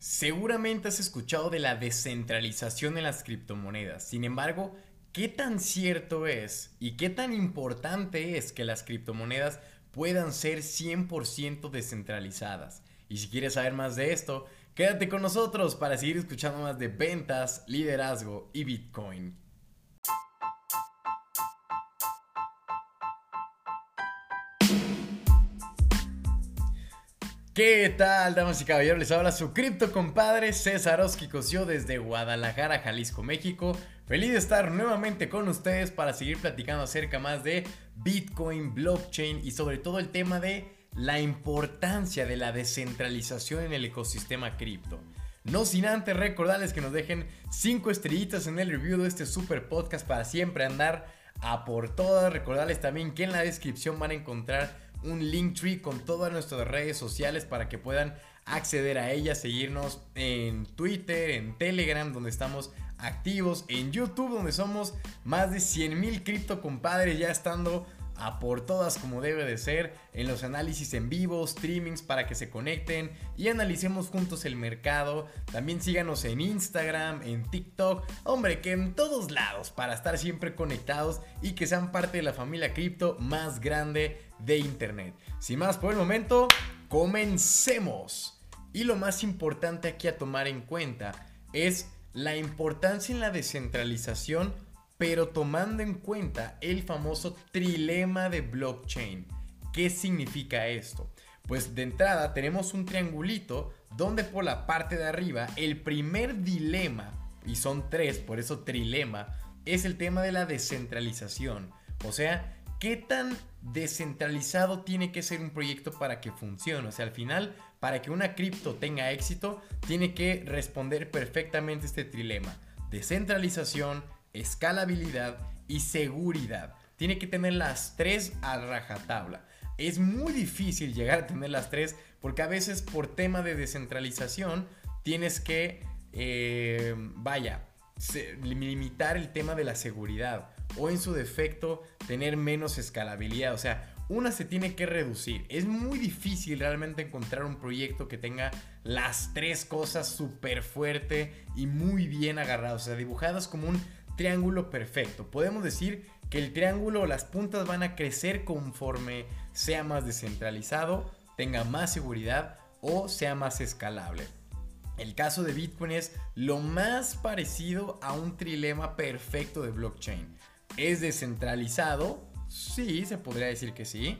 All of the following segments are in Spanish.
Seguramente has escuchado de la descentralización en las criptomonedas. Sin embargo, ¿qué tan cierto es y qué tan importante es que las criptomonedas puedan ser 100% descentralizadas? Y si quieres saber más de esto, quédate con nosotros para seguir escuchando más de ventas, liderazgo y Bitcoin. ¿Qué tal, damas y caballeros? Les habla su cripto compadre César Oski Cosio desde Guadalajara, Jalisco, México. Feliz de estar nuevamente con ustedes para seguir platicando acerca más de Bitcoin, blockchain y sobre todo el tema de la importancia de la descentralización en el ecosistema cripto. No sin antes recordarles que nos dejen 5 estrellitas en el review de este super podcast para siempre andar a por todas. Recordarles también que en la descripción van a encontrar un link tree con todas nuestras redes sociales para que puedan acceder a ellas, seguirnos en Twitter, en Telegram, donde estamos activos, en YouTube, donde somos más de 100 mil cripto compadres ya estando a por todas como debe de ser, en los análisis en vivo, streamings para que se conecten y analicemos juntos el mercado. También síganos en Instagram, en TikTok, hombre, que en todos lados para estar siempre conectados y que sean parte de la familia cripto más grande de Internet. Sin más por el momento, comencemos. Y lo más importante aquí a tomar en cuenta es la importancia en la descentralización pero tomando en cuenta el famoso trilema de blockchain. ¿Qué significa esto? Pues de entrada tenemos un triangulito donde por la parte de arriba el primer dilema, y son tres, por eso trilema, es el tema de la descentralización. O sea, ¿qué tan descentralizado tiene que ser un proyecto para que funcione? O sea, al final, para que una cripto tenga éxito, tiene que responder perfectamente este trilema. Descentralización, escalabilidad y seguridad. Tiene que tener las tres a rajatabla. Es muy difícil llegar a tener las tres porque a veces por tema de descentralización tienes que, eh, vaya, limitar el tema de la seguridad o en su defecto tener menos escalabilidad. O sea, una se tiene que reducir. Es muy difícil realmente encontrar un proyecto que tenga las tres cosas súper fuerte y muy bien agarradas. O sea, dibujadas como un triángulo perfecto. Podemos decir que el triángulo las puntas van a crecer conforme sea más descentralizado, tenga más seguridad o sea más escalable. El caso de Bitcoin es lo más parecido a un trilema perfecto de blockchain. Es descentralizado, sí, se podría decir que sí.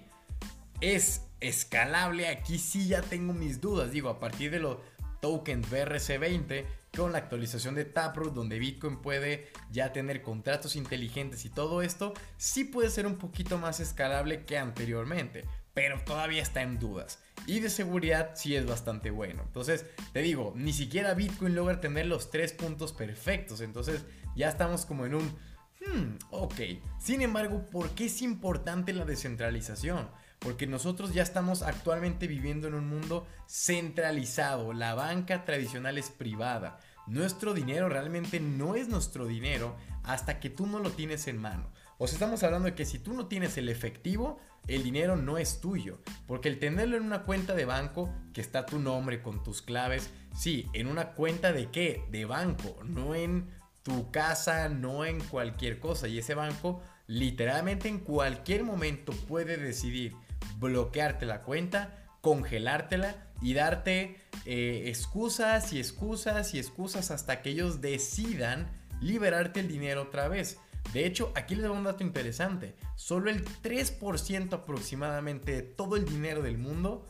Es escalable, aquí sí ya tengo mis dudas. Digo, a partir de los tokens BRC20 con la actualización de Taproot, donde Bitcoin puede ya tener contratos inteligentes y todo esto, sí puede ser un poquito más escalable que anteriormente, pero todavía está en dudas. Y de seguridad sí es bastante bueno. Entonces, te digo, ni siquiera Bitcoin logra tener los tres puntos perfectos. Entonces, ya estamos como en un... Hmm, ok. Sin embargo, ¿por qué es importante la descentralización? porque nosotros ya estamos actualmente viviendo en un mundo centralizado, la banca tradicional es privada, nuestro dinero realmente no es nuestro dinero hasta que tú no lo tienes en mano. O sea, estamos hablando de que si tú no tienes el efectivo, el dinero no es tuyo. Porque el tenerlo en una cuenta de banco, que está tu nombre con tus claves, sí, en una cuenta de qué? De banco, no en tu casa, no en cualquier cosa. Y ese banco literalmente en cualquier momento puede decidir bloquearte la cuenta, congelártela y darte eh, excusas y excusas y excusas hasta que ellos decidan liberarte el dinero otra vez. De hecho, aquí les doy un dato interesante. Solo el 3% aproximadamente de todo el dinero del mundo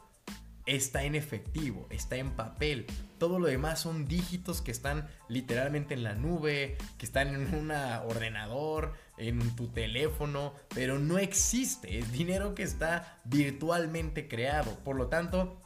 está en efectivo, está en papel. Todo lo demás son dígitos que están literalmente en la nube, que están en un ordenador, en tu teléfono, pero no existe. Es dinero que está virtualmente creado. Por lo tanto,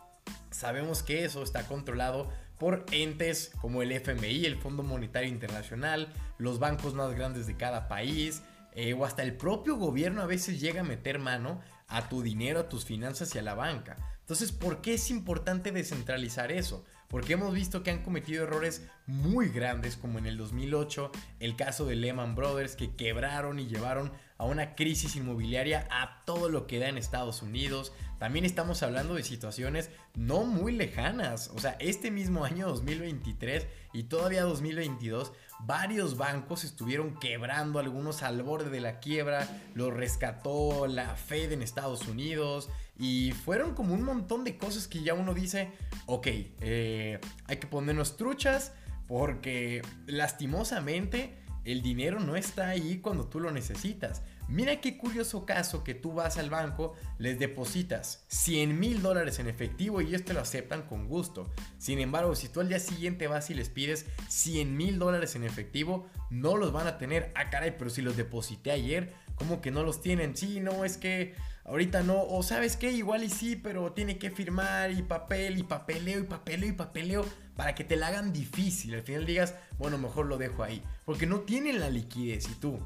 sabemos que eso está controlado por entes como el FMI, el Fondo Monetario Internacional, los bancos más grandes de cada país, eh, o hasta el propio gobierno a veces llega a meter mano a tu dinero, a tus finanzas y a la banca. Entonces, ¿por qué es importante descentralizar eso? Porque hemos visto que han cometido errores muy grandes como en el 2008, el caso de Lehman Brothers que quebraron y llevaron a una crisis inmobiliaria a todo lo que da en Estados Unidos. También estamos hablando de situaciones no muy lejanas, o sea, este mismo año 2023 y todavía 2022, varios bancos estuvieron quebrando, algunos al borde de la quiebra, lo rescató la Fed en Estados Unidos y fueron como un montón de cosas que ya uno dice, ok, eh, hay que ponernos truchas porque lastimosamente el dinero no está ahí cuando tú lo necesitas. Mira qué curioso caso que tú vas al banco, les depositas 100 mil dólares en efectivo y ellos te lo aceptan con gusto. Sin embargo, si tú al día siguiente vas y les pides 100 mil dólares en efectivo, no los van a tener. Ah, caray, pero si los deposité ayer, ¿cómo que no los tienen? Sí, no, es que ahorita no. O sabes qué, igual y sí, pero tiene que firmar y papel y papeleo y papeleo y papeleo para que te la hagan difícil. Al final digas, bueno, mejor lo dejo ahí. Porque no tienen la liquidez y tú.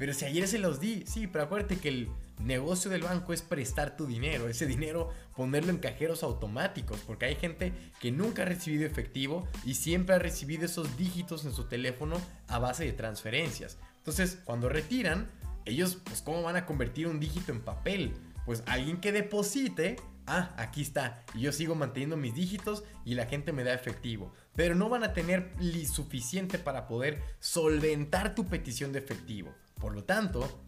Pero si ayer se los di, sí, pero acuérdate que el negocio del banco es prestar tu dinero, ese dinero ponerlo en cajeros automáticos, porque hay gente que nunca ha recibido efectivo y siempre ha recibido esos dígitos en su teléfono a base de transferencias. Entonces, cuando retiran, ellos, pues, ¿cómo van a convertir un dígito en papel? Pues alguien que deposite ah, aquí está, y yo sigo manteniendo mis dígitos y la gente me da efectivo. Pero no van a tener suficiente para poder solventar tu petición de efectivo. Por lo tanto,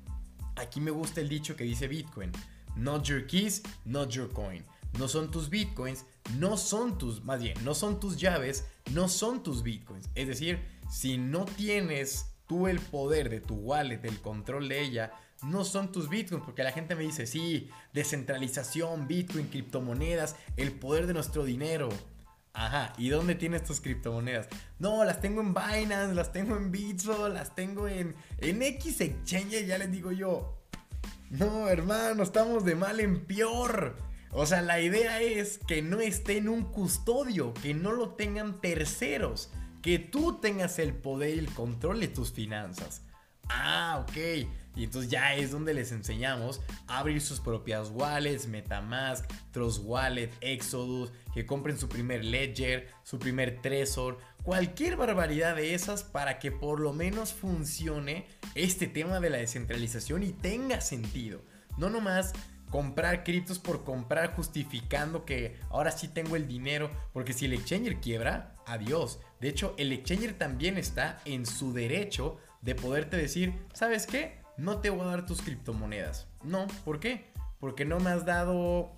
aquí me gusta el dicho que dice Bitcoin. Not your keys, not your coin. No son tus bitcoins, no son tus, más bien, no son tus llaves, no son tus bitcoins. Es decir, si no tienes tú el poder de tu wallet, el control de ella, no son tus bitcoins, porque la gente me dice, sí, descentralización, bitcoin, criptomonedas, el poder de nuestro dinero. Ajá, ¿y dónde tienes tus criptomonedas? No, las tengo en Binance, las tengo en Bitso, las tengo en, en X Exchange, ya les digo yo. No, hermano, estamos de mal en peor. O sea, la idea es que no esté en un custodio, que no lo tengan terceros, que tú tengas el poder y el control de tus finanzas. Ah, ok. Y entonces ya es donde les enseñamos a abrir sus propias wallets, Metamask, Trust Wallet, Exodus, que compren su primer Ledger, su primer Trezor, cualquier barbaridad de esas para que por lo menos funcione este tema de la descentralización y tenga sentido. No nomás comprar criptos por comprar justificando que ahora sí tengo el dinero, porque si el exchanger quiebra, adiós. De hecho, el exchanger también está en su derecho de poderte decir, ¿sabes qué? No te voy a dar tus criptomonedas. No, ¿por qué? Porque no me has dado,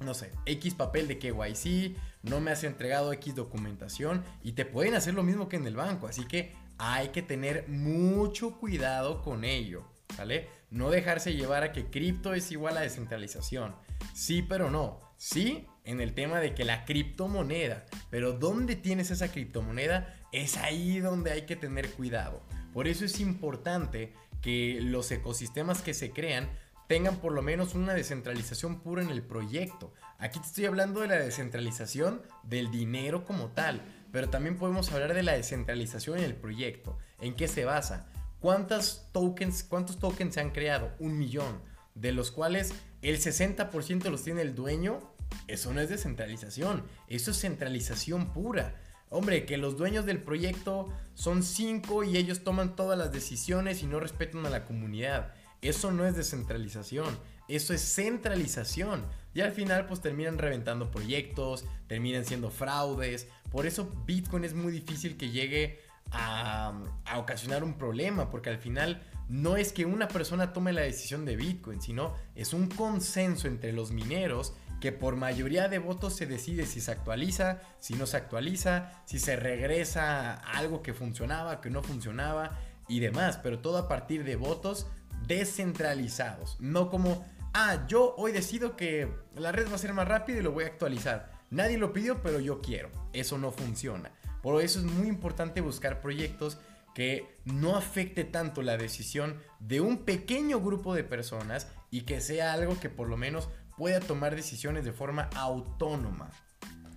no sé, X papel de KYC, no me has entregado X documentación y te pueden hacer lo mismo que en el banco. Así que hay que tener mucho cuidado con ello, ¿vale? No dejarse llevar a que cripto es igual a descentralización. Sí, pero no. Sí, en el tema de que la criptomoneda, pero ¿dónde tienes esa criptomoneda? Es ahí donde hay que tener cuidado. Por eso es importante que los ecosistemas que se crean tengan por lo menos una descentralización pura en el proyecto. Aquí te estoy hablando de la descentralización del dinero como tal, pero también podemos hablar de la descentralización en el proyecto. ¿En qué se basa? ¿Cuántos tokens, cuántos tokens se han creado? Un millón, de los cuales el 60% los tiene el dueño. Eso no es descentralización, eso es centralización pura. Hombre, que los dueños del proyecto son cinco y ellos toman todas las decisiones y no respetan a la comunidad. Eso no es descentralización, eso es centralización. Y al final pues terminan reventando proyectos, terminan siendo fraudes. Por eso Bitcoin es muy difícil que llegue a, a, ocasionar un problema, porque al final no es que una persona tome la decisión de Bitcoin, sino es un consenso entre los mineros que por mayoría de votos se decide si se actualiza, si no se actualiza, si se regresa a algo que funcionaba, que no funcionaba y demás, pero todo a partir de votos descentralizados, no como, ah, yo hoy decido que la red va a ser más rápida y lo voy a actualizar. Nadie lo pidió, pero yo quiero. Eso no funciona. Por eso es muy importante buscar proyectos que no afecte tanto la decisión de un pequeño grupo de personas y que sea algo que por lo menos pueda tomar decisiones de forma autónoma.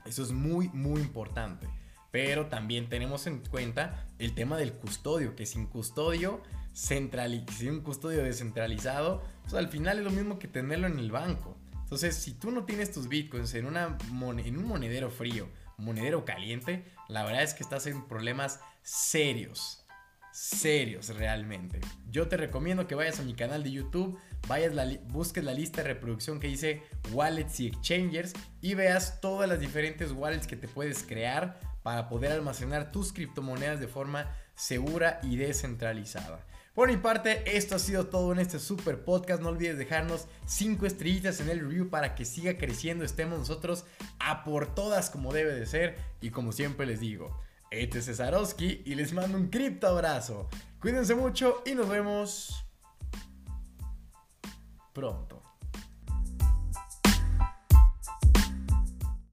Eso es muy, muy importante. Pero también tenemos en cuenta el tema del custodio, que sin custodio sin un custodio descentralizado, pues al final es lo mismo que tenerlo en el banco. Entonces, si tú no tienes tus bitcoins en, en un monedero frío, monedero caliente, la verdad es que estás en problemas serios. Serios realmente. Yo te recomiendo que vayas a mi canal de YouTube, vayas busques la lista de reproducción que dice wallets y exchangers y veas todas las diferentes wallets que te puedes crear para poder almacenar tus criptomonedas de forma segura y descentralizada. Por mi parte, esto ha sido todo en este super podcast. No olvides dejarnos 5 estrellitas en el review para que siga creciendo. Estemos nosotros a por todas como debe de ser. Y como siempre les digo, este es Cesarowski y les mando un cripto abrazo. Cuídense mucho y nos vemos pronto.